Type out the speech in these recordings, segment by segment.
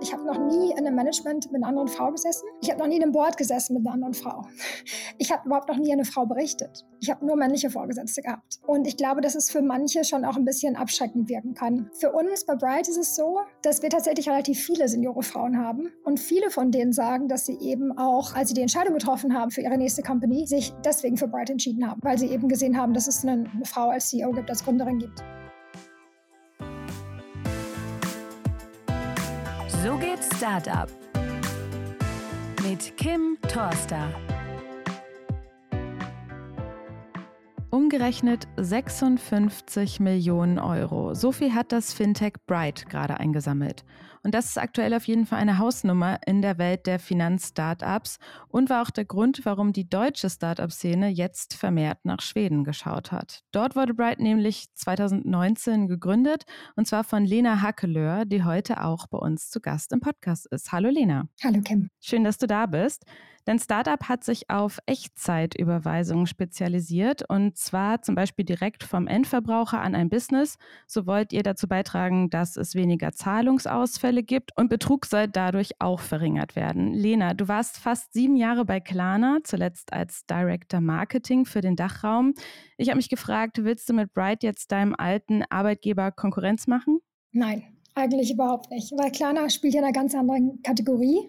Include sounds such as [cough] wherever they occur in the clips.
Ich habe noch nie in einem Management mit einer anderen Frau gesessen. Ich habe noch nie in einem Board gesessen mit einer anderen Frau. [laughs] Ich habe überhaupt noch nie eine Frau berichtet. Ich habe nur männliche Vorgesetzte gehabt. Und ich glaube, dass es für manche schon auch ein bisschen abschreckend wirken kann. Für uns bei Bright ist es so, dass wir tatsächlich relativ viele Seniore Frauen haben. Und viele von denen sagen, dass sie eben auch, als sie die Entscheidung getroffen haben für ihre nächste Company, sich deswegen für Bright entschieden haben, weil sie eben gesehen haben, dass es eine, Frau als CEO gibt, als Gründerin gibt. Startup mit Kim Torster. Umgerechnet 56 Millionen Euro. So viel hat das Fintech Bright gerade eingesammelt. Und das ist aktuell auf jeden Fall eine Hausnummer in der Welt der Finanzstartups und war auch der Grund, warum die deutsche Startup-Szene jetzt vermehrt nach Schweden geschaut hat. Dort wurde Bright nämlich 2019 gegründet und zwar von Lena Hackelöhr, die heute auch bei uns zu Gast im Podcast ist. Hallo Lena. Hallo Kim. Schön, dass du da bist. Denn Startup hat sich auf Echtzeitüberweisungen spezialisiert und zwar zum Beispiel direkt vom Endverbraucher an ein Business. So wollt ihr dazu beitragen, dass es weniger Zahlungsausfälle gibt und Betrug soll dadurch auch verringert werden. Lena, du warst fast sieben Jahre bei Klarna, zuletzt als Director Marketing für den Dachraum. Ich habe mich gefragt, willst du mit Bright jetzt deinem alten Arbeitgeber Konkurrenz machen? Nein, eigentlich überhaupt nicht, weil Klarna spielt ja in einer ganz anderen Kategorie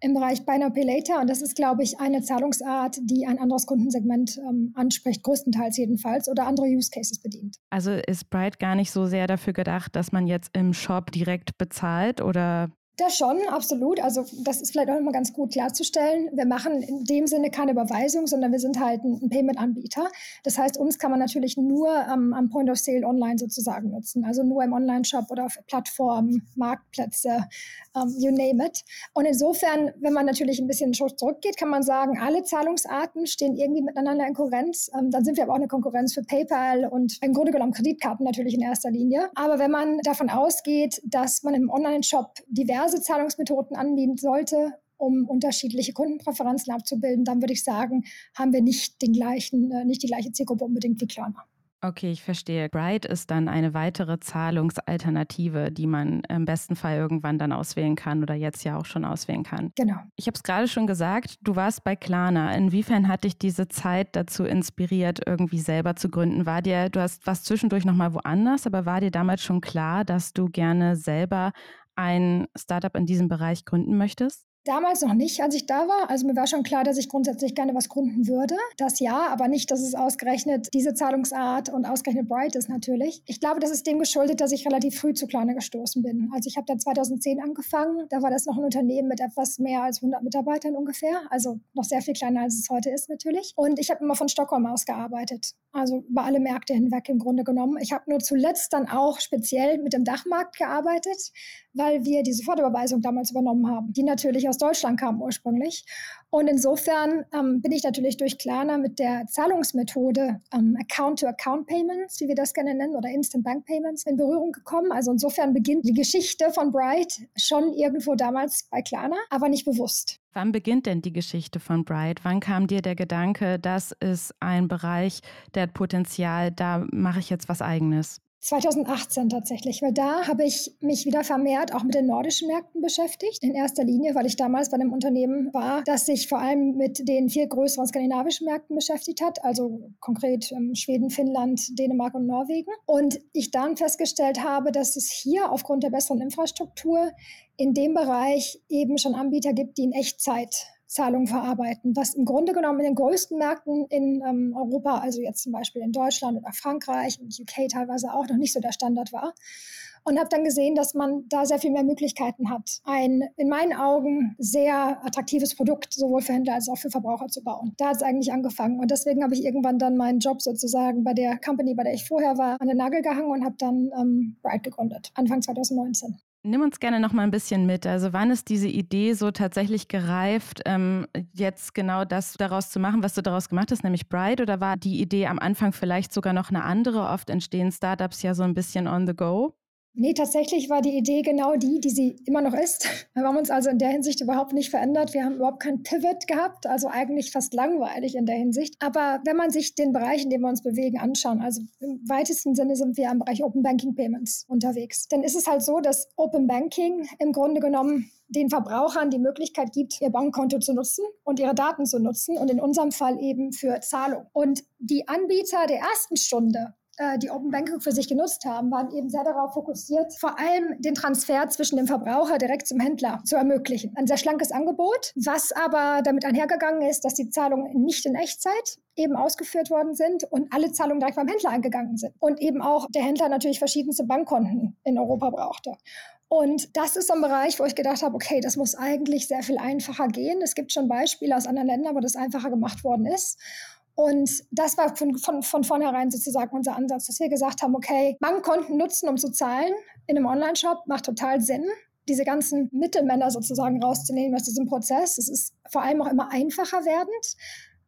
im Bereich Buy Now Pay Later und das ist, glaube ich, eine Zahlungsart, die ein anderes Kundensegment ähm, anspricht, größtenteils jedenfalls, oder andere Use Cases bedient. Also ist Bright gar nicht so sehr dafür gedacht, dass man jetzt im Shop direkt bezahlt oder das schon, absolut. Also das ist vielleicht auch immer ganz gut klarzustellen. Wir machen in dem Sinne keine Überweisung, sondern wir sind halt ein Payment-Anbieter. Das heißt, uns kann man natürlich nur ähm, am Point of Sale online sozusagen nutzen. Also nur im Online-Shop oder auf Plattformen, Marktplätze, ähm, you name it. Und insofern, wenn man natürlich ein bisschen zurückgeht, kann man sagen, alle Zahlungsarten stehen irgendwie miteinander in Konkurrenz. Ähm, dann sind wir aber auch eine Konkurrenz für PayPal und im Grunde genommen Kreditkarten natürlich in erster Linie. Aber wenn man davon ausgeht, dass man im Online-Shop diverse diverse Zahlungsmethoden anbieten sollte, um unterschiedliche Kundenpräferenzen abzubilden, dann würde ich sagen, haben wir nicht den gleichen, äh, nicht die gleiche Zielgruppe unbedingt wie Klarna. Okay, ich verstehe. Bright ist dann eine weitere Zahlungsalternative, die man im besten Fall irgendwann dann auswählen kann oder jetzt ja auch schon auswählen kann. Genau. Ich habe es gerade schon gesagt, du warst bei Klarna. Inwiefern hat dich diese Zeit dazu inspiriert, irgendwie selber zu gründen? War dir, du hast was zwischendurch nochmal woanders, aber war dir damals schon klar, dass du gerne selber ein Startup in diesem Bereich gründen möchtest? Damals noch nicht, als ich da war. Also mir war schon klar, dass ich grundsätzlich gerne was gründen würde. Das ja, aber nicht, dass es ausgerechnet diese Zahlungsart und ausgerechnet Bright ist natürlich. Ich glaube, das ist dem geschuldet, dass ich relativ früh zu Klarna gestoßen bin. Also ich habe da 2010 angefangen. Da war das noch ein Unternehmen mit etwas mehr als 100 Mitarbeitern ungefähr. Also noch sehr viel kleiner, als es heute ist natürlich. Und ich habe immer von Stockholm aus gearbeitet. Also über alle Märkte hinweg im Grunde genommen. Ich habe nur zuletzt dann auch speziell mit dem Dachmarkt gearbeitet, weil wir die Sofortüberweisung damals übernommen haben, die natürlich aus Deutschland kam ursprünglich. Und insofern ähm, bin ich natürlich durch Klarna mit der Zahlungsmethode ähm, Account-to-Account-Payments, wie wir das gerne nennen, oder Instant Bank Payments in Berührung gekommen. Also insofern beginnt die Geschichte von Bright schon irgendwo damals bei Klarna, aber nicht bewusst. Wann beginnt denn die Geschichte von Bright? Wann kam dir der Gedanke, das ist ein Bereich, der hat Potenzial, da mache ich jetzt was eigenes? 2018 tatsächlich, weil da habe ich mich wieder vermehrt auch mit den nordischen Märkten beschäftigt. In erster Linie, weil ich damals bei einem Unternehmen war, das sich vor allem mit den viel größeren skandinavischen Märkten beschäftigt hat, also konkret ähm, Schweden, Finnland, Dänemark und Norwegen. Und ich dann festgestellt habe, dass es hier aufgrund der besseren Infrastruktur in dem Bereich eben schon Anbieter gibt, die in Echtzeit Zahlungen verarbeiten, was im Grunde genommen in den größten Märkten in ähm, Europa, also jetzt zum Beispiel in Deutschland oder Frankreich und UK teilweise auch noch nicht so der Standard war. Und habe dann gesehen, dass man da sehr viel mehr Möglichkeiten hat, ein in meinen Augen sehr attraktives Produkt sowohl für Händler als auch für Verbraucher zu bauen. Da hat es eigentlich angefangen. Und deswegen habe ich irgendwann dann meinen Job sozusagen bei der Company, bei der ich vorher war, an den Nagel gehangen und habe dann ähm, Bright gegründet, Anfang 2019. Nimm uns gerne noch mal ein bisschen mit. Also wann ist diese Idee so tatsächlich gereift, ähm, jetzt genau das daraus zu machen, was du daraus gemacht hast, nämlich Bright? Oder war die Idee am Anfang vielleicht sogar noch eine andere? Oft entstehen Startups ja so ein bisschen on the go. Nee, tatsächlich war die Idee genau die, die sie immer noch ist. [laughs] Wir haben uns also in der Hinsicht überhaupt nicht verändert. Wir haben überhaupt keinen Pivot gehabt, also eigentlich fast langweilig in der Hinsicht. Aber wenn man sich den Bereich, in dem wir uns bewegen, anschauen, also im weitesten Sinne sind wir im Bereich Open Banking Payments unterwegs, dann ist es halt so, dass Open Banking im Grunde genommen den Verbrauchern die Möglichkeit gibt, ihr Bankkonto zu nutzen und ihre Daten zu nutzen und in unserem Fall eben für Zahlung. Und die Anbieter der ersten Stunde die Open Banking für sich genutzt haben, waren eben sehr darauf fokussiert, vor allem den Transfer zwischen dem Verbraucher direkt zum Händler zu ermöglichen. Ein sehr schlankes Angebot, was aber damit einhergegangen ist, dass die Zahlungen nicht in Echtzeit eben ausgeführt worden sind und alle Zahlungen direkt beim Händler eingegangen sind. Und eben auch der Händler natürlich verschiedenste Bankkonten in Europa brauchte. Und das ist so ein Bereich, wo ich gedacht habe, okay, das muss eigentlich sehr viel einfacher gehen. Es gibt schon Beispiele aus anderen Ländern, wo das einfacher gemacht worden ist. Und das war von, von, von vornherein sozusagen unser Ansatz, dass wir gesagt haben, okay, Bankkonten nutzen, um zu zahlen in einem Online-Shop macht total Sinn diese ganzen Mittelmänner sozusagen rauszunehmen aus diesem Prozess. Es ist vor allem auch immer einfacher werdend.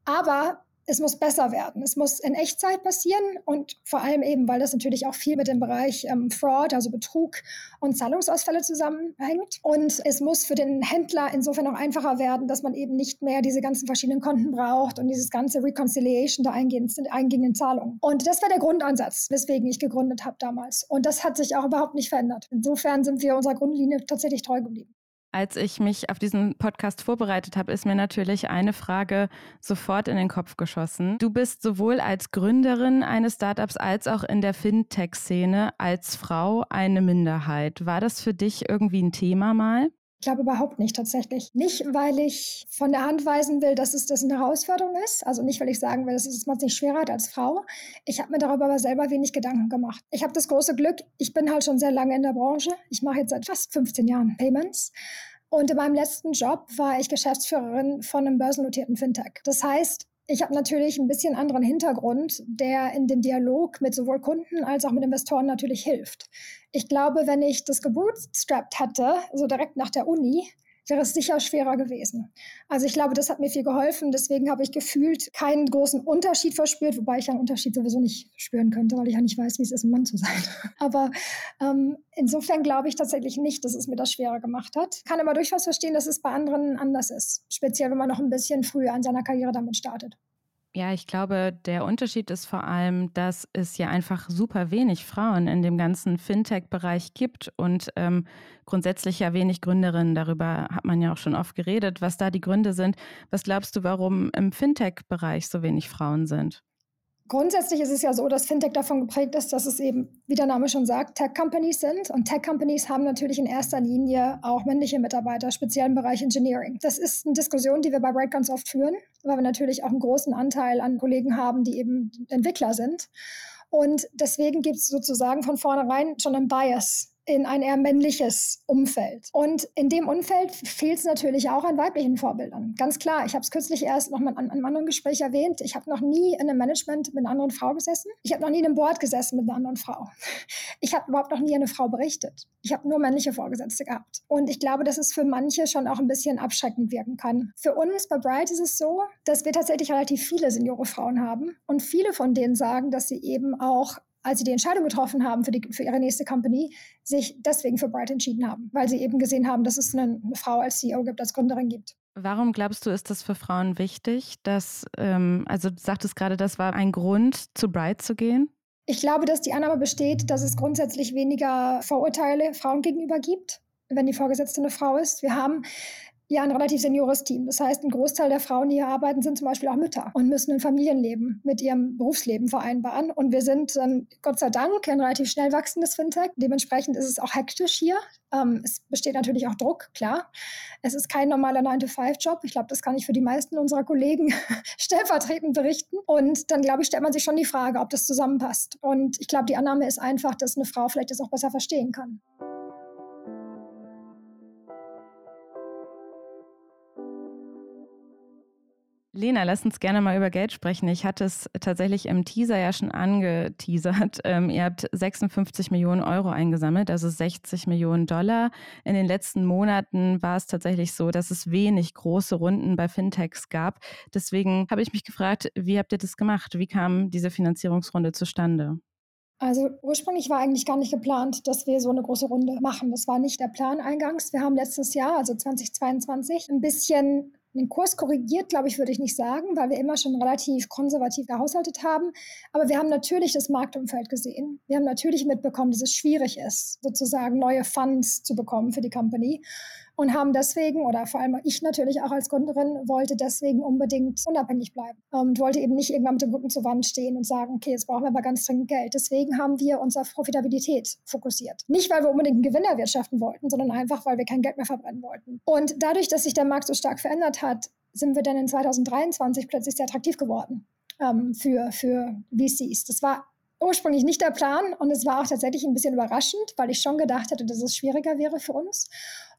Aber es muss besser werden. Es muss in Echtzeit passieren und vor allem eben, weil das natürlich auch viel mit dem Bereich ähm, Fraud, also Betrug und Zahlungsausfälle zusammenhängt. Und es muss für den Händler insofern auch einfacher werden, dass man eben nicht mehr diese ganzen verschiedenen Konten braucht und dieses ganze Reconciliation der eingehenden, eingehenden Zahlungen. Und das war der Grundansatz, weswegen ich gegründet habe damals. Und das hat sich auch überhaupt nicht verändert. Insofern sind wir unserer Grundlinie tatsächlich treu geblieben. Als ich mich auf diesen Podcast vorbereitet habe, ist mir natürlich eine Frage sofort in den Kopf geschossen. Du bist sowohl als Gründerin eines Startups als auch in der Fintech-Szene als Frau eine Minderheit. War das für dich irgendwie ein Thema mal? Ich glaube überhaupt nicht tatsächlich. Nicht, weil ich von der Hand weisen will, dass es das eine Herausforderung ist. Also nicht, weil ich sagen will, dass es man sich schwerer hat als Frau. Ich habe mir darüber aber selber wenig Gedanken gemacht. Ich habe das große Glück, ich bin halt schon sehr lange in der Branche. Ich mache jetzt seit fast 15 Jahren Payments. Und in meinem letzten Job war ich Geschäftsführerin von einem börsennotierten Fintech. Das heißt, ich habe natürlich ein bisschen anderen Hintergrund, der in dem Dialog mit sowohl Kunden als auch mit Investoren natürlich hilft. Ich glaube, wenn ich das gebootstrapped hätte, so direkt nach der Uni, wäre es sicher schwerer gewesen. Also ich glaube, das hat mir viel geholfen. Deswegen habe ich gefühlt keinen großen Unterschied verspürt, wobei ich einen Unterschied sowieso nicht spüren könnte, weil ich ja nicht weiß, wie es ist, ein Mann zu sein. [laughs] Aber ähm, insofern glaube ich tatsächlich nicht, dass es mir das schwerer gemacht hat. Kann aber durchaus verstehen, dass es bei anderen anders ist. Speziell, wenn man noch ein bisschen früher an seiner Karriere damit startet. Ja, ich glaube, der Unterschied ist vor allem, dass es ja einfach super wenig Frauen in dem ganzen Fintech-Bereich gibt und ähm, grundsätzlich ja wenig Gründerinnen. Darüber hat man ja auch schon oft geredet, was da die Gründe sind. Was glaubst du, warum im Fintech-Bereich so wenig Frauen sind? Grundsätzlich ist es ja so, dass Fintech davon geprägt ist, dass es eben, wie der Name schon sagt, Tech-Companies sind. Und Tech-Companies haben natürlich in erster Linie auch männliche Mitarbeiter, speziell im Bereich Engineering. Das ist eine Diskussion, die wir bei Bright ganz oft führen, weil wir natürlich auch einen großen Anteil an Kollegen haben, die eben Entwickler sind. Und deswegen gibt es sozusagen von vornherein schon einen Bias in ein eher männliches Umfeld. Und in dem Umfeld fehlt es natürlich auch an weiblichen Vorbildern. Ganz klar, ich habe es kürzlich erst noch mal an einem anderen Gespräch erwähnt. Ich habe noch nie in einem Management mit einer anderen Frau gesessen. Ich habe noch nie in einem Board gesessen mit einer anderen Frau. [laughs] Ich habe überhaupt noch nie eine Frau berichtet. Ich habe nur männliche Vorgesetzte gehabt. Und ich glaube, dass es für manche schon auch ein bisschen abschreckend wirken kann. Für uns bei Bright ist es so, dass wir tatsächlich relativ viele Seniore Frauen haben. Und viele von denen sagen, dass sie eben auch als sie die Entscheidung getroffen haben für, die, für ihre nächste Company, sich deswegen für Bright entschieden haben, weil sie eben gesehen haben, dass es eine, eine Frau als CEO gibt, als Gründerin gibt. Warum glaubst du, ist das für Frauen wichtig, dass, ähm, also du sagtest gerade, das war ein Grund, zu Bright zu gehen? Ich glaube, dass die Annahme besteht, dass es grundsätzlich weniger Vorurteile Frauen gegenüber gibt, wenn die Vorgesetzte eine Frau ist. Wir haben ja ein relativ seniores Team. Das heißt, ein Großteil der Frauen, die hier arbeiten, sind zum Beispiel auch Mütter und müssen ein Familienleben mit ihrem Berufsleben vereinbaren. Und wir sind ähm, Gott sei Dank ein relativ schnell wachsendes Fintech. Dementsprechend ist es auch hektisch hier. Ähm, es besteht natürlich auch Druck, klar. Es ist kein normaler 9-to-5-Job. Ich glaube, das kann ich für die meisten unserer Kollegen [laughs] stellvertretend berichten. Und dann, glaube ich, stellt man sich schon die Frage, ob das zusammenpasst. Und ich glaube, die Annahme ist einfach, dass eine Frau vielleicht das auch besser verstehen kann. Lena, lass uns gerne mal über Geld sprechen. Ich hatte es tatsächlich im Teaser ja schon angeteasert. [laughs] Ähm, ihr habt 56 Millionen Euro eingesammelt, also 60 Millionen Dollar. In den letzten Monaten war es tatsächlich so, dass es wenig große Runden bei Fintechs gab. Deswegen habe ich mich gefragt, wie habt ihr das gemacht? Wie kam diese Finanzierungsrunde zustande? Also ursprünglich war eigentlich gar nicht geplant, dass wir so eine große Runde machen. Das war nicht der Plan eingangs. Wir haben letztes Jahr, also 2022, ein bisschen den Kurs korrigiert, glaube ich, würde ich nicht sagen, weil wir immer schon relativ konservativ gehaushaltet haben. Aber wir haben natürlich das Marktumfeld gesehen. Wir haben natürlich mitbekommen, dass es schwierig ist, sozusagen neue Funds zu bekommen für die Company und haben deswegen, oder vor allem ich natürlich auch als Gründerin, wollte deswegen unbedingt unabhängig bleiben und wollte eben nicht irgendwann mit dem Rücken zur Wand stehen und sagen, okay, jetzt brauchen wir aber ganz dringend Geld. Deswegen haben wir uns auf Profitabilität fokussiert. Nicht, weil wir unbedingt einen Gewinn erwirtschaften wollten, sondern einfach, weil wir kein Geld mehr verbrennen wollten. Und dadurch, dass sich der Markt so stark verändert hat, sind wir dann in 2023 plötzlich sehr attraktiv geworden ähm, für, für VCs. Das war ursprünglich nicht der Plan und es war auch tatsächlich ein bisschen überraschend, weil ich schon gedacht hätte, dass es schwieriger wäre für uns.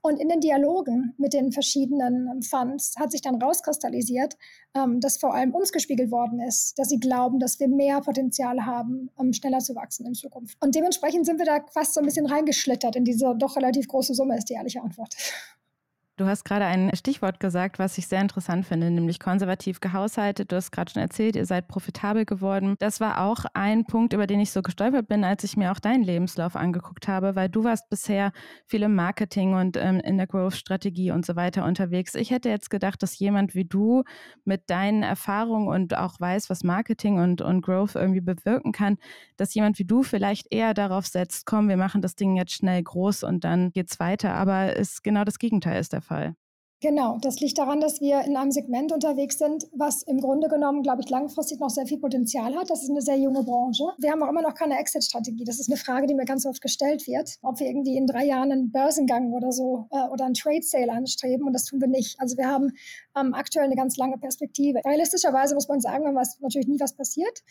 Und in den Dialogen mit den verschiedenen ähm, Funds hat sich dann rauskristallisiert, ähm, dass vor allem uns gespiegelt worden ist, dass sie glauben, dass wir mehr Potenzial haben, um schneller zu wachsen in Zukunft. Und dementsprechend sind wir da fast so ein bisschen reingeschlittert in diese doch relativ große Summe, ist die ehrliche Antwort. Du hast gerade ein Stichwort gesagt, was ich sehr interessant finde, nämlich konservativ gehaushaltet. Du hast gerade schon erzählt, ihr seid profitabel geworden. Das war auch ein Punkt, über den ich so gestolpert bin, als ich mir auch deinen Lebenslauf angeguckt habe, weil du warst bisher viel im Marketing und ähm, in der Growth-Strategie und so weiter unterwegs. Ich hätte jetzt gedacht, dass jemand wie du mit deinen Erfahrungen und auch weiß, was Marketing und, und Growth irgendwie bewirken kann, dass jemand wie du vielleicht eher darauf setzt, komm, wir machen das Ding jetzt schnell groß und dann geht's weiter. Aber es genau das Gegenteil ist der Fall. Fall. Genau, das liegt daran, dass wir in einem Segment unterwegs sind, was im Grunde genommen, glaube ich, langfristig noch sehr viel Potenzial hat. Das ist eine sehr junge Branche. Wir haben auch immer noch keine Exit-Strategie. Das ist eine Frage, die mir ganz oft gestellt wird, ob wir irgendwie in drei Jahren einen Börsengang oder so äh, oder einen Trade-Sale anstreben. Und das tun wir nicht. Also wir haben ähm, aktuell eine ganz lange Perspektive. Realistischerweise muss man sagen, wenn was natürlich nie was passiert.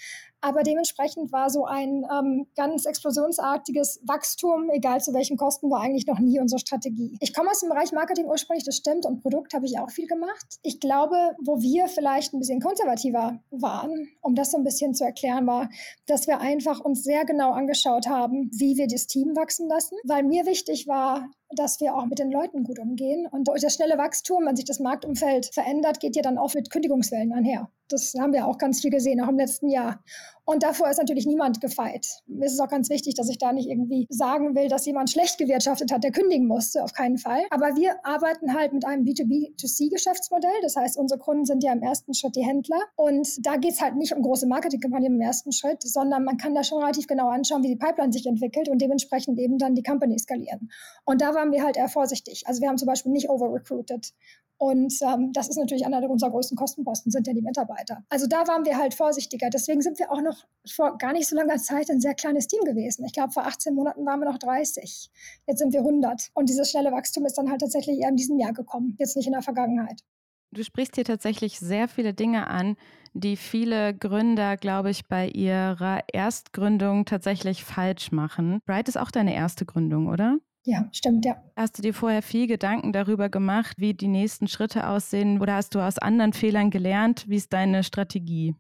Aber dementsprechend war so ein ähm, ganz explosionsartiges Wachstum, egal zu welchen Kosten, war eigentlich noch nie unsere Strategie. Ich komme aus dem Bereich Marketing ursprünglich, das stimmt. Und Produkt habe ich auch viel gemacht. Ich glaube, wo wir vielleicht ein bisschen konservativer waren, um das so ein bisschen zu erklären, war, dass wir einfach uns sehr genau angeschaut haben, wie wir das Team wachsen lassen, weil mir wichtig war, dass wir auch mit den Leuten gut umgehen. Und das schnelle Wachstum, wenn sich das Marktumfeld verändert, geht ja dann auch mit Kündigungswellen einher. Das haben wir auch ganz viel gesehen, auch im letzten Jahr. Und davor ist natürlich niemand gefeit. Mir ist es auch ganz wichtig, dass ich da nicht irgendwie sagen will, dass jemand schlecht gewirtschaftet hat, der kündigen musste, auf keinen Fall. Aber wir arbeiten halt mit einem B2B2C-Geschäftsmodell. Das heißt, unsere Kunden sind ja im ersten Schritt die Händler. Und da geht es halt nicht um große Marketingkampagnen im ersten Schritt, sondern man kann da schon relativ genau anschauen, wie die Pipeline sich entwickelt und dementsprechend eben dann die Company skalieren. Und da waren wir halt eher vorsichtig. Also wir haben zum Beispiel nicht over-recruited und ähm, das ist natürlich einer unserer größten Kostenposten, sind ja die Mitarbeiter. Also da waren wir halt vorsichtiger. Deswegen sind wir auch noch vor gar nicht so langer Zeit ein sehr kleines Team gewesen. Ich glaube, vor 18 Monaten waren wir noch 30. Jetzt sind wir 100. Und dieses schnelle Wachstum ist dann halt tatsächlich eher in diesem Jahr gekommen, jetzt nicht in der Vergangenheit. Du sprichst hier tatsächlich sehr viele Dinge an, die viele Gründer, glaube ich, bei ihrer Erstgründung tatsächlich falsch machen. Bright ist auch deine erste Gründung, oder? Ja, stimmt, ja. Hast du dir vorher viel Gedanken darüber gemacht, wie die nächsten Schritte aussehen? Oder hast du aus anderen Fehlern gelernt? Wie ist deine Strategie?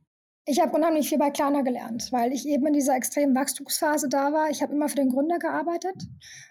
Ich habe unheimlich viel bei Klarna gelernt, weil ich eben in dieser extremen Wachstumsphase da war. Ich habe immer für den Gründer gearbeitet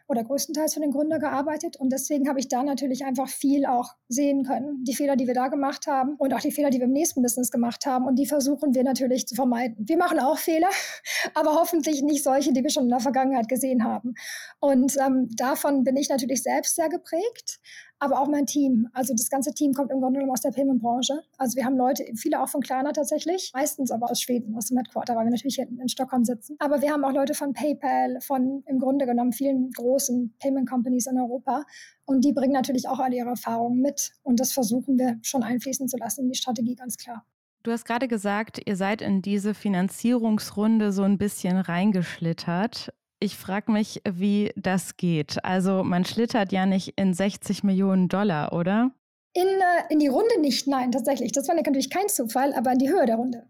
oder größtenteils für den Gründer gearbeitet und deswegen habe ich da natürlich einfach viel auch sehen können. Die Fehler, die wir da gemacht haben und auch die Fehler, die wir im nächsten Business gemacht haben und die versuchen wir natürlich zu vermeiden. Wir machen auch Fehler, [laughs] aber hoffentlich nicht solche, die wir schon in der Vergangenheit gesehen haben. Und ähm, davon bin ich natürlich selbst sehr geprägt aber auch mein Team. Also das ganze Team kommt im Grunde genommen aus der Payment-Branche. Also wir haben Leute, viele auch von Klarna tatsächlich, meistens aber aus Schweden, aus dem Headquarter, weil wir natürlich hier in Stockholm sitzen. Aber wir haben auch Leute von PayPal, von im Grunde genommen vielen großen Payment-Companies in Europa. Und die bringen natürlich auch alle ihre Erfahrungen mit. Und das versuchen wir schon einfließen zu lassen in die Strategie, ganz klar. Du hast gerade gesagt, ihr seid in diese Finanzierungsrunde so ein bisschen reingeschlittert. Ich frage mich, wie das geht. Also man schlittert ja nicht in 60 Millionen Dollar, oder? In, äh, in die Runde nicht, nein, tatsächlich. Das war natürlich kein Zufall, aber in die Höhe der Runde.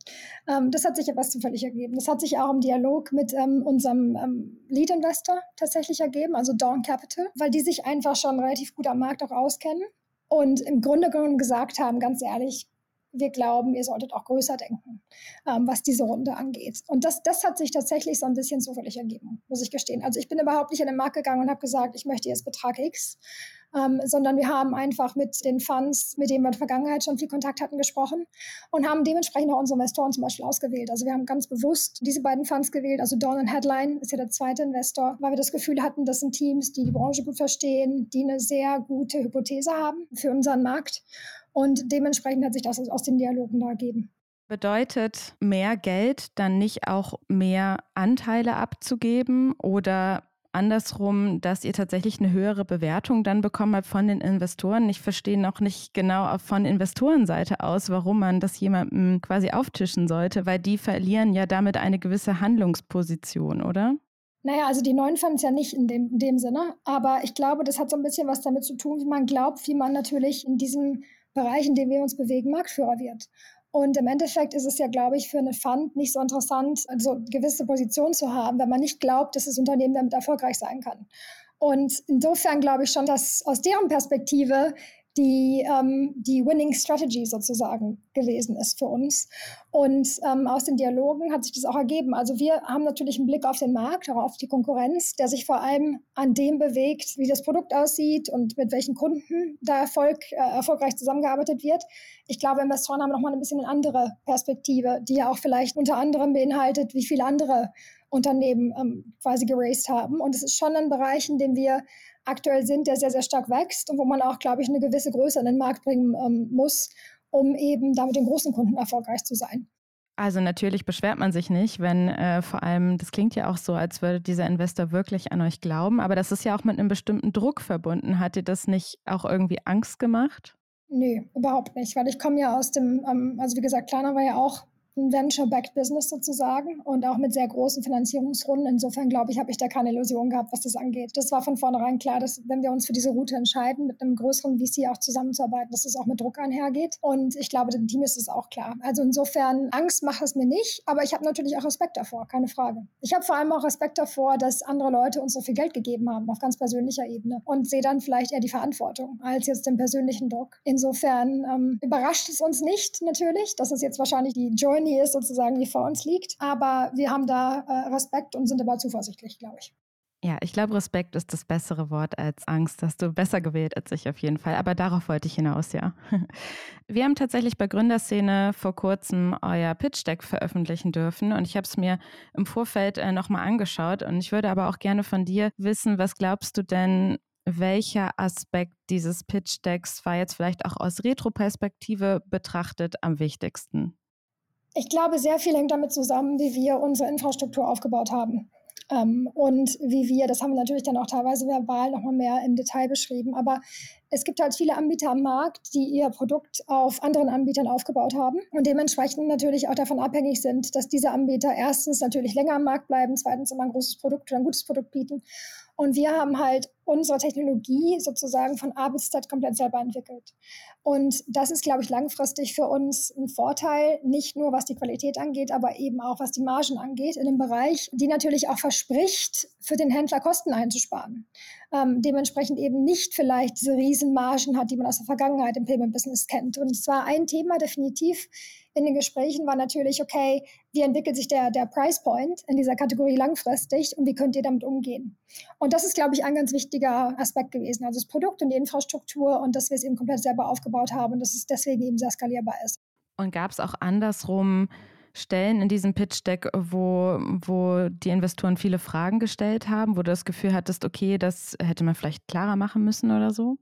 Ähm, das hat sich etwas zufällig ergeben. Das hat sich auch im Dialog mit ähm, unserem ähm, Lead-Investor tatsächlich ergeben, also Dawn Capital, weil die sich einfach schon relativ gut am Markt auch auskennen und im Grunde genommen gesagt haben, ganz ehrlich, wir glauben, ihr solltet auch größer denken, ähm, was diese Runde angeht. Und das, das hat sich tatsächlich so ein bisschen zufällig ergeben, muss ich gestehen. Also ich bin überhaupt nicht in den Markt gegangen und habe gesagt, ich möchte jetzt Betrag X, ähm, sondern wir haben einfach mit den Funds, mit denen wir in der Vergangenheit schon viel Kontakt hatten, gesprochen und haben dementsprechend auch unsere Investoren zum Beispiel ausgewählt. Also wir haben ganz bewusst diese beiden Funds gewählt, also Dawn und Headline ist ja der zweite Investor, weil wir das Gefühl hatten, das sind Teams, die die Branche gut verstehen, die eine sehr gute Hypothese haben für unseren Markt und dementsprechend hat sich das aus den Dialogen da ergeben. Bedeutet mehr Geld dann nicht auch mehr Anteile abzugeben oder andersrum, dass ihr tatsächlich eine höhere Bewertung dann bekommen habt von den Investoren. Ich verstehe noch nicht genau von Investorenseite aus, warum man das jemandem quasi auftischen sollte, weil die verlieren ja damit eine gewisse Handlungsposition, oder? Naja, also die neuen fanden es ja nicht in dem, in dem Sinne, aber ich glaube, das hat so ein bisschen was damit zu tun, wie man glaubt, wie man natürlich in diesem Bereich, in dem wir uns bewegen, Marktführer wird. Und im Endeffekt ist es ja, glaube ich, für eine Fund nicht so interessant, also eine gewisse Position zu haben, wenn man nicht glaubt, dass das Unternehmen damit erfolgreich sein kann. Und insofern glaube ich schon, dass aus deren Perspektive die, ähm, die Winning Strategy sozusagen gewesen ist für uns. Und ähm, aus den Dialogen hat sich das auch ergeben. Also wir haben natürlich einen Blick auf den Markt, auch auf die Konkurrenz, der sich vor allem an dem bewegt, wie das Produkt aussieht und mit welchen Kunden da Erfolg, äh, erfolgreich zusammengearbeitet wird. Ich glaube, Investoren haben nochmal ein bisschen eine andere Perspektive, die ja auch vielleicht unter anderem beinhaltet, wie viele andere Unternehmen ähm, quasi geraced haben. Und es ist schon ein Bereich, in dem wir aktuell sind, der sehr, sehr stark wächst und wo man auch, glaube ich, eine gewisse Größe in den Markt bringen ähm, muss, um eben damit den großen Kunden erfolgreich zu sein. Also natürlich beschwert man sich nicht, wenn äh, vor allem, das klingt ja auch so, als würde dieser Investor wirklich an euch glauben, aber das ist ja auch mit einem bestimmten Druck verbunden. Hat dir das nicht auch irgendwie Angst gemacht? Nee, überhaupt nicht, weil ich komme ja aus dem, ähm, also wie gesagt, Kleiner war ja auch ein Venture-backed Business sozusagen und auch mit sehr großen Finanzierungsrunden. Insofern glaube ich, habe ich da keine Illusion gehabt, was das angeht. Das war von vornherein klar, dass wenn wir uns für diese Route entscheiden, mit einem größeren VC auch zusammenzuarbeiten, dass es auch mit Druck einhergeht. Und ich glaube, dem Team ist es auch klar. Also insofern, Angst macht es mir nicht, aber ich habe natürlich auch Respekt davor, keine Frage. Ich habe vor allem auch Respekt davor, dass andere Leute uns so viel Geld gegeben haben, auf ganz persönlicher Ebene und sehe dann vielleicht eher die Verantwortung als jetzt den persönlichen Druck. Insofern ähm, überrascht es uns nicht natürlich, dass es jetzt wahrscheinlich die Journey Journey ist sozusagen, die vor uns liegt. Aber wir haben da äh, Respekt und sind aber zuversichtlich, glaube ich. Ja, ich glaube, Respekt ist das bessere Wort als Angst. Hast du besser gewählt als ich auf jeden Fall. Aber darauf wollte ich hinaus, ja. [laughs] Wir haben tatsächlich bei Gründerszene vor kurzem euer Pitch-Deck veröffentlichen dürfen und ich habe es mir im Vorfeld äh, nochmal angeschaut und ich würde aber auch gerne von dir wissen, was glaubst du denn, welcher Aspekt dieses Pitch-Decks war jetzt vielleicht auch aus Retro-Perspektive betrachtet am wichtigsten? Ich glaube, sehr viel hängt damit zusammen, wie wir unsere Infrastruktur aufgebaut haben. Ähm, und wie wir, das haben wir natürlich dann auch teilweise verbal nochmal mehr im Detail beschrieben, aber es gibt halt viele Anbieter am Markt, die ihr Produkt auf anderen Anbietern aufgebaut haben und dementsprechend natürlich auch davon abhängig sind, dass diese Anbieter erstens natürlich länger am Markt bleiben, zweitens immer ein großes Produkt oder ein gutes Produkt bieten und wir haben halt unsere Technologie sozusagen von A bis Z komplett selber entwickelt. Und das ist, glaube ich, langfristig für uns ein Vorteil, nicht nur was die Qualität angeht, aber eben auch was die Margen angeht, in einem Bereich, die natürlich auch verspricht, für den Händler Kosten einzusparen. Ähm, dementsprechend eben nicht vielleicht diese Riesenmargen hat, die man aus der Vergangenheit im Payment-Business kennt. Und es war ein Thema definitiv, in den Gesprächen war natürlich, okay, wie entwickelt sich der, der Price Point in dieser Kategorie langfristig und wie könnt ihr damit umgehen? Und das ist, glaube ich, ein ganz wichtiger Aspekt gewesen. Also das Produkt und die Infrastruktur und dass wir es eben komplett selber aufgebaut haben und dass es deswegen eben sehr skalierbar ist. Und gab es auch andersrum Stellen in diesem Pitch-Deck, wo, wo die Investoren viele Fragen gestellt haben, wo du das Gefühl hattest, okay, das hätte man vielleicht klarer machen müssen oder so?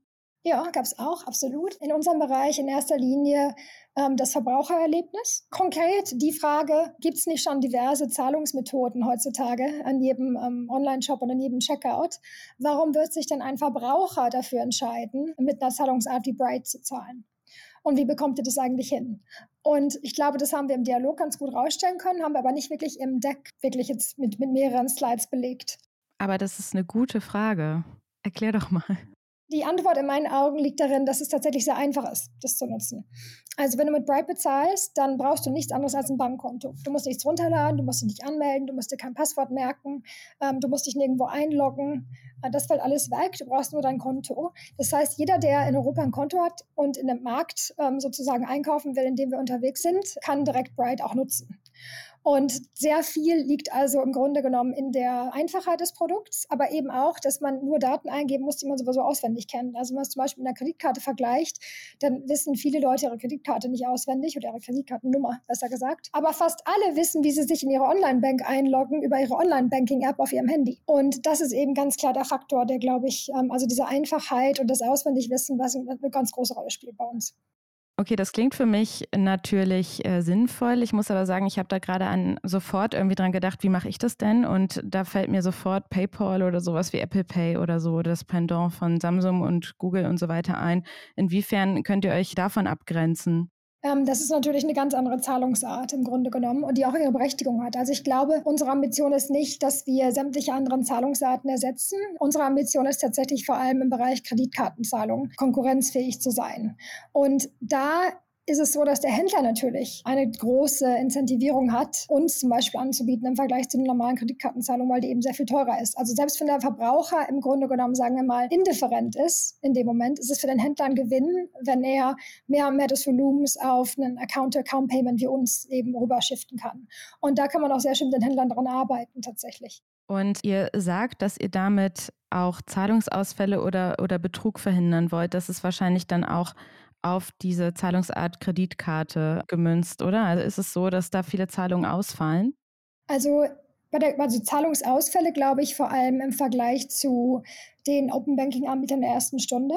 Ja, gab es auch, absolut. In unserem Bereich in erster Linie ähm, das Verbrauchererlebnis. Konkret die Frage, gibt es nicht schon diverse Zahlungsmethoden heutzutage an jedem ähm, Online-Shop und an jedem Checkout? Warum wird sich denn ein Verbraucher dafür entscheiden, mit einer Zahlungsart wie Bright zu zahlen? Und wie bekommt ihr das eigentlich hin? Und ich glaube, das haben wir im Dialog ganz gut rausstellen können, haben wir aber nicht wirklich im Deck wirklich jetzt mit, mit mehreren Slides belegt. Aber das ist eine gute Frage. Erklär doch mal. Die Antwort in meinen Augen liegt darin, dass es tatsächlich sehr einfach ist, das zu nutzen. Also wenn du mit Bright bezahlst, dann brauchst du nichts anderes als ein Bankkonto. Du musst nichts runterladen, du musst dich anmelden, du musst dir kein Passwort merken, ähm, du musst dich nirgendwo einloggen. Äh, das fällt alles weg. Du brauchst nur dein Konto. Das heißt, jeder, der in Europa ein Konto hat und in dem Markt ähm, sozusagen einkaufen will, in dem wir unterwegs sind, kann direkt Bright auch nutzen. Und sehr viel liegt also im Grunde genommen in der Einfachheit des Produkts, aber eben auch, dass man nur Daten eingeben muss, die man sowieso auswendig kennt. Also wenn man es zum Beispiel mit einer Kreditkarte vergleicht, dann wissen viele Leute ihre Kreditkarte nicht auswendig oder ihre Kreditkartennummer, besser gesagt. Aber fast alle wissen, wie sie sich in ihre Online-Bank einloggen über ihre Online-Banking-App auf ihrem Handy. Und das ist eben ganz klar der Faktor, der, glaube ich, ähm, also diese Einfachheit und das Auswendigwissen, was eine ganz große Rolle spielt bei uns. Okay, das klingt für mich natürlich äh, sinnvoll. Ich muss aber sagen, ich habe da gerade an sofort irgendwie dran gedacht, wie mache ich das denn? Und da fällt mir sofort PayPal oder sowas wie Apple Pay oder so, das Pendant von Samsung und Google und so weiter ein. Inwiefern könnt ihr euch davon abgrenzen? Ähm, das ist natürlich eine ganz andere Zahlungsart im Grunde genommen und die auch ihre Berechtigung hat. Also ich glaube, unsere Ambition ist nicht, dass wir sämtliche anderen Zahlungsarten ersetzen. Unsere Ambition ist tatsächlich vor allem im Bereich Kreditkartenzahlung konkurrenzfähig zu sein. Und da ist es so, dass der Händler natürlich eine große Incentivierung hat, uns zum Beispiel anzubieten im Vergleich zu einer normalen Kreditkartenzahlung, weil die eben sehr viel teurer ist. Also selbst wenn der Verbraucher im Grunde genommen, sagen wir mal, indifferent ist in dem Moment, ist es für den Händler ein Gewinn, wenn er mehr und mehr des Volumens auf einen Account-to-Account-Payment wie uns eben rüberschiften kann. Und da kann man auch sehr schön mit den Händlern daran arbeiten tatsächlich. Und ihr sagt, dass ihr damit auch Zahlungsausfälle oder, oder Betrug verhindern wollt. Das ist wahrscheinlich dann auch auf diese Zahlungsart Kreditkarte gemünzt, oder? Also ist es so, dass da viele Zahlungen ausfallen? Also bei der, also Zahlungsausfälle glaube ich vor allem im Vergleich zu den Open Banking Anbietern der ersten Stunde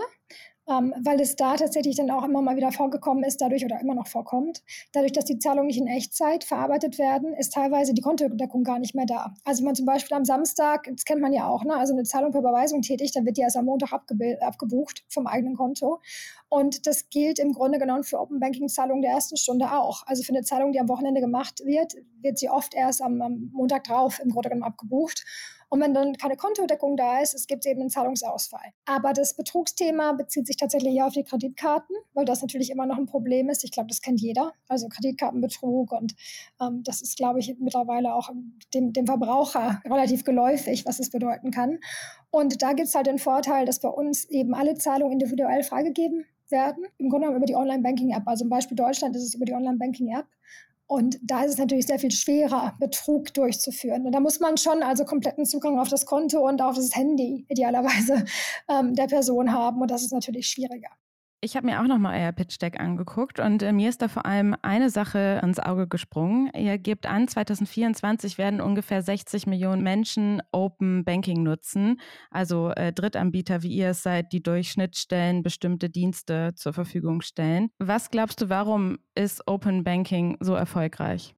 ähm, weil es da tatsächlich dann auch immer mal wieder vorgekommen ist, dadurch oder immer noch vorkommt. Dadurch, dass die Zahlungen nicht in Echtzeit verarbeitet werden, ist teilweise die Kontodeckung gar nicht mehr da. Also wenn man zum Beispiel am Samstag, das kennt man ja auch, ne, also eine Zahlung per Überweisung tätigt, dann wird die erst am Montag abgebucht vom eigenen Konto. Und das gilt im Grunde genommen für Open Banking Zahlungen der ersten Stunde auch. Also für eine Zahlung, die am Wochenende gemacht wird, wird sie oft erst am, am Montag drauf im Grunde genommen abgebucht. Und wenn dann keine Kontodeckung da ist, es gibt eben einen Zahlungsausfall. Aber das Betrugsthema bezieht sich tatsächlich eher auf die Kreditkarten, weil das natürlich immer noch ein Problem ist. Ich glaube, das kennt jeder. Also Kreditkartenbetrug und ähm, das ist, glaube ich, mittlerweile auch dem, dem Verbraucher relativ geläufig, was es bedeuten kann. Und da gibt es halt den Vorteil, dass bei uns eben alle Zahlungen individuell freigegeben werden. Im Grunde genommen über die Online-Banking-App. Also im Beispiel Deutschland ist es über die Online-Banking-App. Und da ist es natürlich sehr viel schwerer, Betrug durchzuführen. Und da muss man schon also kompletten Zugang auf das Konto und auf das Handy idealerweise ähm, der Person haben. Und das ist natürlich schwieriger. Ich habe mir auch nochmal euer Pitch Deck angeguckt und äh, mir ist da vor allem eine Sache ans Auge gesprungen. Ihr gebt an, 2024 werden ungefähr 60 Millionen Menschen Open Banking nutzen, also äh, Drittanbieter, wie ihr es seid, die durch Schnittstellen bestimmte Dienste zur Verfügung stellen. Was glaubst du, warum ist Open Banking so erfolgreich?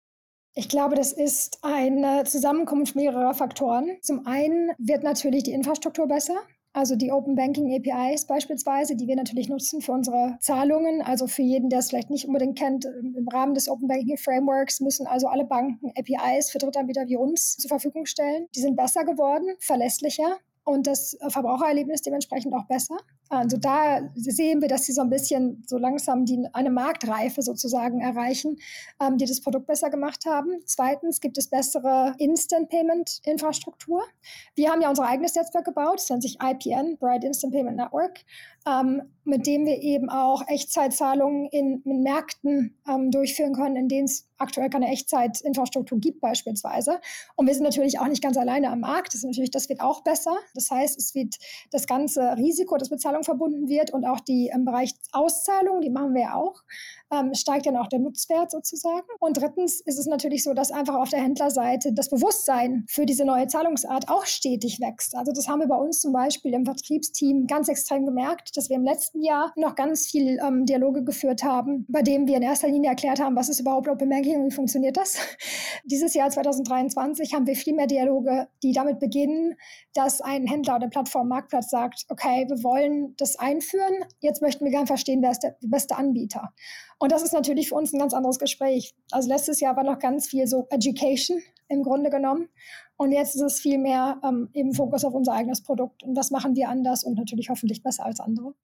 Ich glaube, das ist eine Zusammenkunft mehrerer Faktoren. Zum einen wird natürlich die Infrastruktur besser. Also die Open Banking APIs beispielsweise, die wir natürlich nutzen für unsere Zahlungen. Also für jeden, der es vielleicht nicht unbedingt kennt, im Rahmen des Open Banking Frameworks müssen also alle Banken APIs für Drittanbieter wie uns zur Verfügung stellen. Die sind besser geworden, verlässlicher und das Verbrauchererlebnis dementsprechend auch besser. Also da sehen wir, dass sie so ein bisschen so langsam die, eine Marktreife sozusagen erreichen, ähm, die das Produkt besser gemacht haben. Zweitens gibt es bessere Instant Payment Infrastruktur. Wir haben ja unser eigenes Netzwerk gebaut, das nennt sich IPN, Bright Instant Payment Network, ähm, mit dem wir eben auch Echtzeitzahlungen in, in Märkten ähm, durchführen können, in denen es aktuell keine Echtzeitinfrastruktur gibt beispielsweise. Und wir sind natürlich auch Bezahlung verbunden wird und auch die im Bereich Auszahlung, die machen wir ja auch, ähm, steigt dann auch der Nutzwert sozusagen. Und drittens ist es natürlich so, dass einfach auf der Händlerseite das Bewusstsein für diese neue Zahlungsart auch stetig wächst. Also das haben wir bei uns zum Beispiel im Vertriebsteam ganz extrem gemerkt, dass wir im letzten Jahr noch ganz viel ähm, Dialoge geführt haben, bei denen wir in erster Linie erklärt haben, was ist überhaupt Open Banking und wie funktioniert das. [laughs] Dieses Jahr 2023 haben wir viel mehr Dialoge, die damit beginnen, dass ein Händler oder Plattform Marktplatz sagt, okay, wir wollen das einführen, jetzt möchten wir gerne verstehen, wer ist der beste Anbieter. Und das ist natürlich für uns ein ganz anderes Gespräch. Also letztes Jahr war noch ganz viel so Education im Grunde genommen. Und jetzt ist es viel mehr ähm, eben Fokus auf unser eigenes Produkt. Und was machen wir anders und natürlich hoffentlich besser als andere.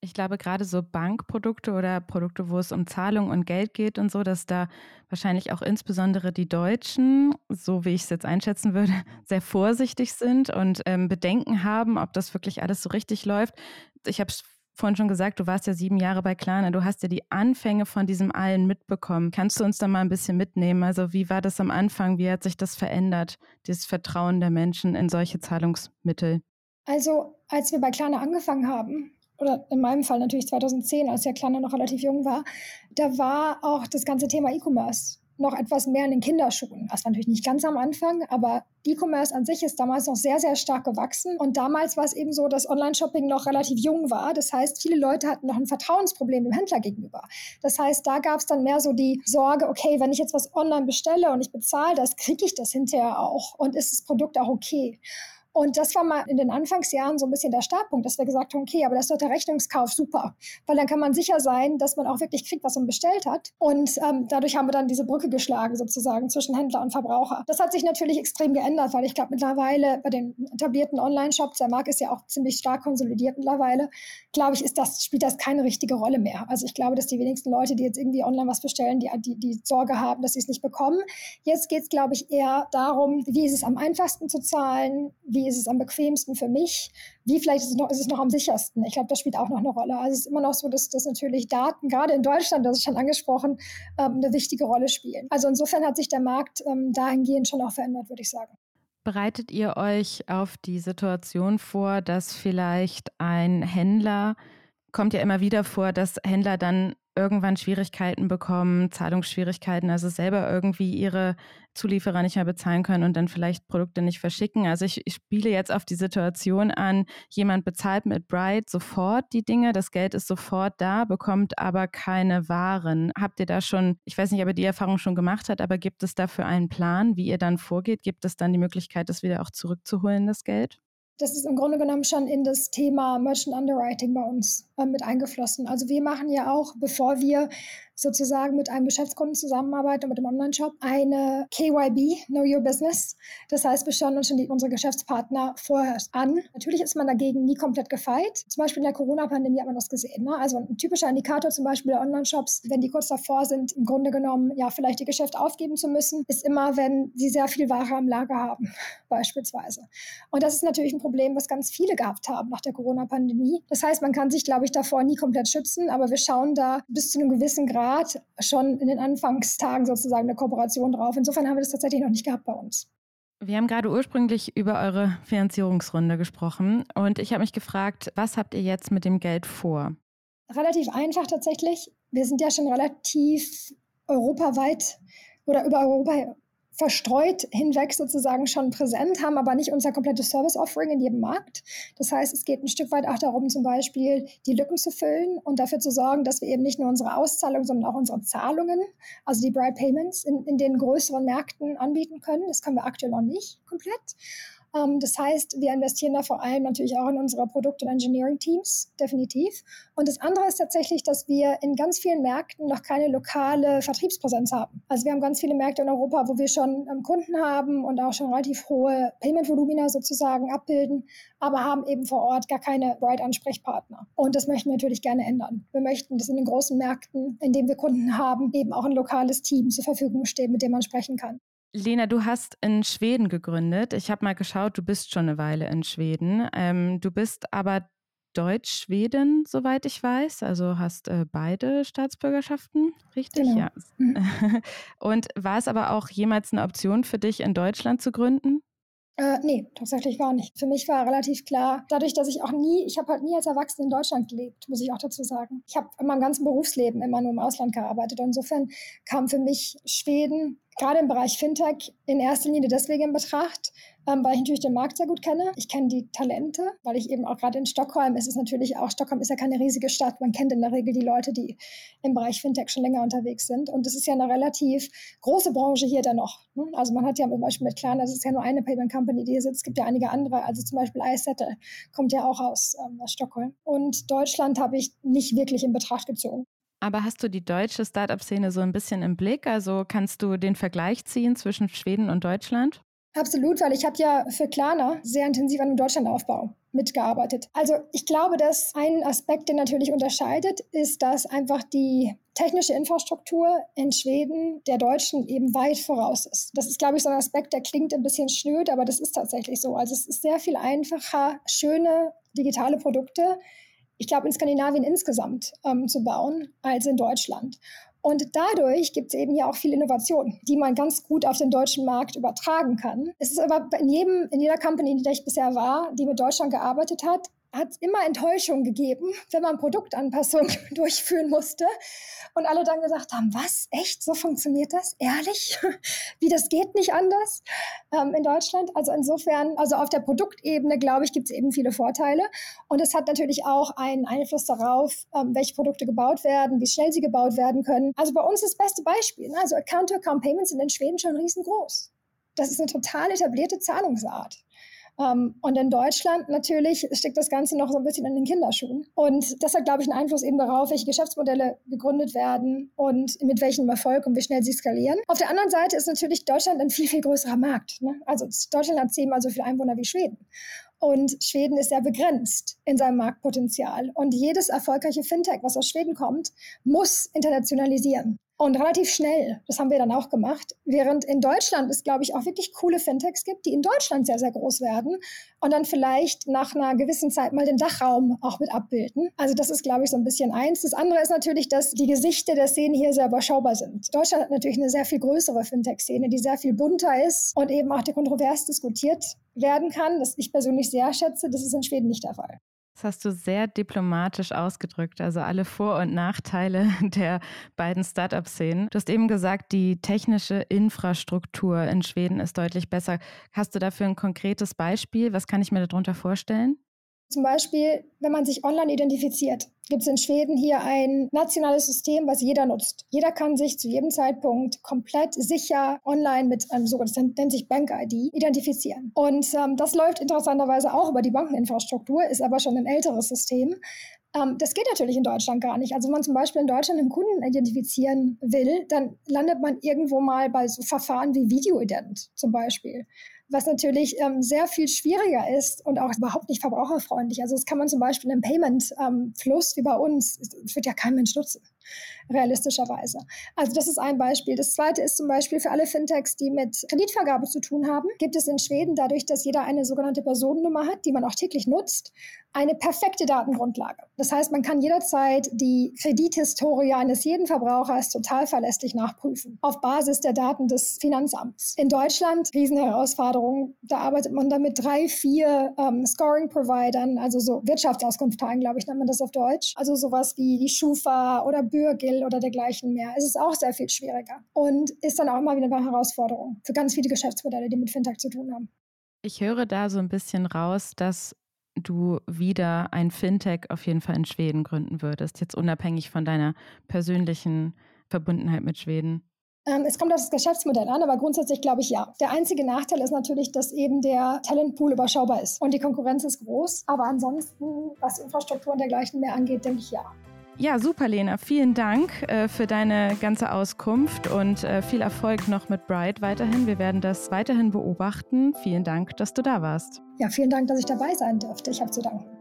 Ich glaube, gerade so Bankprodukte oder Produkte, wo es um Zahlung und Geld geht und so, dass da wahrscheinlich auch insbesondere die Deutschen, so wie ich es jetzt einschätzen würde, [laughs] sehr vorsichtig sind und ähm, Bedenken haben, ob das wirklich alles so richtig läuft. Ich habe es vorhin schon gesagt, du warst ja sieben Jahre bei Klarna, du hast ja die Anfänge von diesem allen mitbekommen. Kannst du uns da mal ein bisschen mitnehmen? Also wie war das am Anfang? Wie hat sich das verändert, dieses Vertrauen der Menschen in solche Zahlungsmittel? Also als wir bei Klarna angefangen haben, oder in meinem Fall natürlich 2010, als der Kleiner noch relativ jung war, da war auch das ganze Thema E-Commerce noch etwas mehr in den Kinderschuhen. Das war natürlich nicht ganz am Anfang, aber E-Commerce an sich ist damals noch sehr, sehr stark gewachsen. Und damals war es eben so, dass Online-Shopping noch relativ jung war. Das heißt, viele Leute hatten noch ein Vertrauensproblem dem Händler gegenüber. Das heißt, da gab es dann mehr so die Sorge, okay, wenn ich jetzt was online bestelle und ich bezahle das, kriege ich das hinterher auch und ist das Produkt auch okay? Und das war mal in den Anfangsjahren so ein bisschen der Startpunkt, dass wir gesagt haben, okay, aber das ist doch der Rechnungskauf super, weil dann kann man sicher sein, dass man auch wirklich kriegt, was man bestellt hat. Und ähm, dadurch haben wir dann diese Brücke geschlagen sozusagen zwischen Händler und Verbraucher. Das hat sich natürlich extrem geändert, weil ich glaube mittlerweile bei den etablierten Online-Shops, der Markt ist ja auch ziemlich stark konsolidiert mittlerweile, glaube ich, ist das, spielt das keine richtige Rolle mehr. Also ich glaube, dass die wenigsten Leute, die jetzt irgendwie online was bestellen, die, die, die Sorge haben, dass sie es nicht bekommen. Jetzt geht es, glaube ich, eher darum, wie ist es am einfachsten zu zahlen, wie ist es am bequemsten für mich? Wie vielleicht ist es noch, ist es noch am sichersten? Ich glaube, das spielt auch noch eine Rolle. Also es ist immer noch so, dass, dass natürlich Daten, gerade in Deutschland, das ist schon angesprochen, ähm, eine wichtige Rolle spielen. Also insofern hat sich der Markt ähm, dahingehend schon auch verändert, würde ich sagen. Bereitet ihr euch auf die Situation vor, dass vielleicht ein Händler, kommt ja immer wieder vor, dass Händler dann irgendwann Schwierigkeiten bekommen, Zahlungsschwierigkeiten, also selber irgendwie ihre Zulieferer nicht mehr bezahlen können und dann vielleicht Produkte nicht verschicken. Also ich, ich spiele jetzt auf die Situation an, jemand bezahlt mit Bright sofort die Dinge, das Geld ist sofort da, bekommt aber keine Waren. Habt ihr da schon, ich weiß nicht, ob ihr die Erfahrung schon gemacht habt, aber gibt es dafür einen Plan, wie ihr dann vorgeht? Gibt es dann die Möglichkeit, das wieder auch zurückzuholen, das Geld? Das ist im Grunde genommen schon in das Thema Merchant Underwriting bei uns äh, mit eingeflossen. Also wir machen ja auch, bevor wir sozusagen mit einem Geschäftskunden zusammenarbeiten und mit dem Online-Shop, eine KYB, Know Your Business. Das heißt, wir schauen uns schon die, unsere Geschäftspartner vorher an. Natürlich ist man dagegen nie komplett gefeit. Zum Beispiel in der Corona-Pandemie hat man das gesehen. Ne? Also ein typischer Indikator zum Beispiel der Online-Shops, wenn die kurz davor sind, im Grunde genommen ja vielleicht ihr Geschäft aufgeben zu müssen, ist immer, wenn sie sehr viel Ware am Lager haben, [laughs] beispielsweise. Und das ist natürlich ein Problem, was ganz viele gehabt haben nach der Corona-Pandemie. Das heißt, man kann sich, glaube ich, davor nie komplett schützen, aber wir schauen da bis zu einem gewissen Grad Staat schon in den Anfangstagen sozusagen eine Kooperation drauf. Insofern haben wir das tatsächlich noch nicht gehabt bei uns. Wir haben gerade ursprünglich über eure Finanzierungsrunde gesprochen und ich habe mich gefragt, was habt ihr jetzt mit dem Geld vor? Relativ einfach tatsächlich. Wir sind ja schon relativ europaweit oder über Europa verstreut hinweg sozusagen schon präsent, haben aber nicht unser komplettes Service-Offering in jedem Markt. Das heißt, es geht ein Stück weit auch darum, zum Beispiel die Lücken zu füllen und dafür zu sorgen, dass wir eben nicht nur unsere Auszahlungen, sondern auch unsere Zahlungen, also die Bright Payments, in, in den größeren Märkten anbieten können. Das können wir aktuell noch nicht komplett. Ähm, das heißt, wir investieren da vor allem natürlich auch in unsere Produkt- und Engineering-Teams, definitiv. Und das andere ist tatsächlich, dass wir in ganz vielen Märkten noch keine lokale Vertriebspräsenz haben. Also wir haben ganz viele Märkte in Europa, wo wir schon ähm, Kunden haben und auch schon relativ hohe Payment-Volumina sozusagen abbilden, aber haben eben vor Ort gar keine Bright-Ansprechpartner. Und das möchten wir natürlich gerne ändern. Wir möchten, dass in den großen Märkten, in denen wir Kunden haben, eben auch ein lokales Team zur Verfügung steht, mit dem man sprechen kann. Lena, du hast in Schweden gegründet. Ich habe mal geschaut, du bist schon eine Weile in Schweden. Ähm, du bist aber Deutsch-Schweden, soweit ich weiß. Also hast äh, beide Staatsbürgerschaften, richtig? Genau. Ja. Mhm. [laughs] Und war es aber auch jemals eine Option für dich, in Deutschland zu gründen? Äh, nee, tatsächlich gar nicht. Für mich war relativ klar, dadurch, dass ich auch nie, ich habe halt nie als Erwachsene in Deutschland gelebt, muss ich auch dazu sagen. Ich habe in meinem ganzen Berufsleben immer nur im Ausland gearbeitet. Und insofern kam für mich Schweden gerade im Bereich Fintech in erster Linie deswegen in Betracht, ähm, weil ich natürlich den Markt sehr gut kenne. Ich kenne die Talente, weil ich eben auch gerade in Stockholm ist es natürlich auch, Stockholm ist ja keine riesige Stadt. Man kennt in der Regel die Leute, die im Bereich Fintech schon länger unterwegs sind. Und es ist ja eine relativ große Branche hier dennoch. Ne? Also man hat ja zum Beispiel mit Klarna, das ist ja nur eine Payment Company, die hier sitzt. Es gibt ja einige andere. Also zum Beispiel iSettle kommt ja auch aus, ähm, aus Stockholm. Und Deutschland habe ich nicht wirklich in Betracht gezogen. Aber hast du die deutsche Startup-Szene so ein bisschen im Blick? Also kannst du den Vergleich ziehen zwischen Schweden und Deutschland? Absolut, weil ich habe ja für Klarna sehr intensiv an dem Deutschlandaufbau mitgearbeitet. Also ich glaube, dass ein Aspekt, der natürlich unterscheidet, ist, dass einfach die technische Infrastruktur in Schweden der Deutschen eben weit voraus ist. Das ist, glaube ich, so ein Aspekt, der klingt ein bisschen schnöd, aber das ist tatsächlich so. Also es ist sehr viel einfacher, schöne digitale Produkte, ich glaube, in Skandinavien insgesamt ähm, zu bauen als in Deutschland. Und dadurch gibt es eben ja auch viel Innovation, die man ganz gut auf den deutschen Markt übertragen kann. Es ist aber in, jedem, in jeder Company, in der ich bisher war, die mit Deutschland gearbeitet hat, hat immer Enttäuschung gegeben, wenn man Produktanpassungen [laughs] durchführen musste und alle dann gesagt haben, was, echt, so funktioniert das? Ehrlich? [laughs] Wie, das geht nicht anders ähm, in Deutschland? Also insofern, also auf der Produktebene, glaube ich, gibt es eben viele Vorteile und es hat natürlich auch einen Einfluss darauf, ähm, welche Produkte gebaut werden, wie schnell sie gebaut werden können. Also bei uns das beste Beispiel, ne? also Account-to-Account-Payments sind in Schweden schon riesengroß. Das ist eine total etablierte Zahlungsart. Ähm, und in Deutschland natürlich steckt das Ganze noch so ein bisschen in den Kinderschuhen. Und das hat, glaube ich, einen Einfluss eben darauf, welche Geschäftsmodelle gegründet werden und mit welchem Erfolg und wie schnell sie skalieren. Auf der anderen Seite ist natürlich Deutschland ein viel, viel größerer Markt. Ne? Also Deutschland hat zehnmal so viele Einwohner wie Schweden. Und Schweden ist sehr begrenzt in seinem Marktpotenzial. Und jedes erfolgreiche Fintech, was aus Schweden kommt, muss internationalisieren. Und relativ schnell, das haben wir dann auch gemacht, während in Deutschland es, glaube ich, auch wirklich coole Fintechs gibt, die in Deutschland sehr, sehr groß werden und dann vielleicht nach einer gewissen Zeit mal den Dachraum auch mit abbilden. Also das ist, glaube ich, so ein bisschen eins. Das andere ist natürlich, dass die Gesichter der Szene hier sehr überschaubar sind. Deutschland hat natürlich eine sehr viel größere Fintech-Szene, die sehr viel bunter ist und eben auch kontrovers diskutiert werden kann, das ich persönlich sehr schätze. Das ist in Schweden nicht der Fall. Das hast du sehr diplomatisch ausgedrückt, also alle Vor- und Nachteile [laughs] der beiden Startup-Szenen. Du hast eben gesagt, die technische Infrastruktur in Schweden ist deutlich besser. Hast du dafür ein konkretes Beispiel? Was kann ich mir darunter vorstellen? Zum Beispiel, wenn man sich online identifiziert, gibt es in Schweden hier ein nationales System, was jeder nutzt. Jeder kann sich zu jedem Zeitpunkt komplett sicher online mit einem sogenannten, nennt sich Bank-ID, identifizieren. Und ähm, das läuft interessanterweise auch über die Bankeninfrastruktur, ist aber schon ein älteres System. Ähm, das geht natürlich in Deutschland gar nicht. Also wenn man zum Beispiel in Deutschland einen Kunden identifizieren will, dann landet man irgendwo mal bei so Verfahren wie Videoident zum Beispiel was natürlich ähm, sehr viel schwieriger ist und auch überhaupt nicht verbraucherfreundlich. Also das kann man zum Beispiel im Payment-Fluss ähm, wie bei uns, das wird ja kein Mensch nutzen realistischerweise. Also das ist ein Beispiel. Das zweite ist zum Beispiel für alle Fintechs, die mit Kreditvergabe zu tun haben, gibt es in Schweden dadurch, dass jeder eine sogenannte Personennummer hat, die man auch täglich nutzt, eine perfekte Datengrundlage. Das heißt, man kann jederzeit die Kredithistorie eines jeden Verbrauchers total verlässlich nachprüfen, auf Basis der Daten des Finanzamts. In Deutschland, Riesenherausforderung, da arbeitet man dann mit drei, vier ähm, Scoring-Providern, also so Wirtschaftsauskunftsteilen, glaube ich, nennt man das auf Deutsch. Also sowas wie die Schufa oder Bürgel oder dergleichen mehr. Es ist auch sehr viel schwieriger und ist dann auch immer wieder eine Herausforderung für ganz viele Geschäftsmodelle, die mit Fintech zu tun haben. Ich höre da so ein bisschen raus, dass du wieder ein Fintech auf jeden Fall in Schweden gründen würdest, jetzt unabhängig von deiner persönlichen Verbundenheit mit Schweden? Ähm, es kommt auf das Geschäftsmodell an, aber grundsätzlich glaube ich ja. Der einzige Nachteil ist natürlich, dass eben der Talentpool überschaubar ist und die Konkurrenz ist groß. Aber ansonsten, was Infrastruktur und dergleichen mehr angeht, denke ich ja. Ja, super, Lena. Vielen Dank äh, für deine ganze Auskunft und äh, viel Erfolg noch mit Bright weiterhin. Wir werden das weiterhin beobachten. Vielen Dank, dass du da warst. Ja, vielen Dank, dass ich dabei sein durfte. Ich habe zu danken.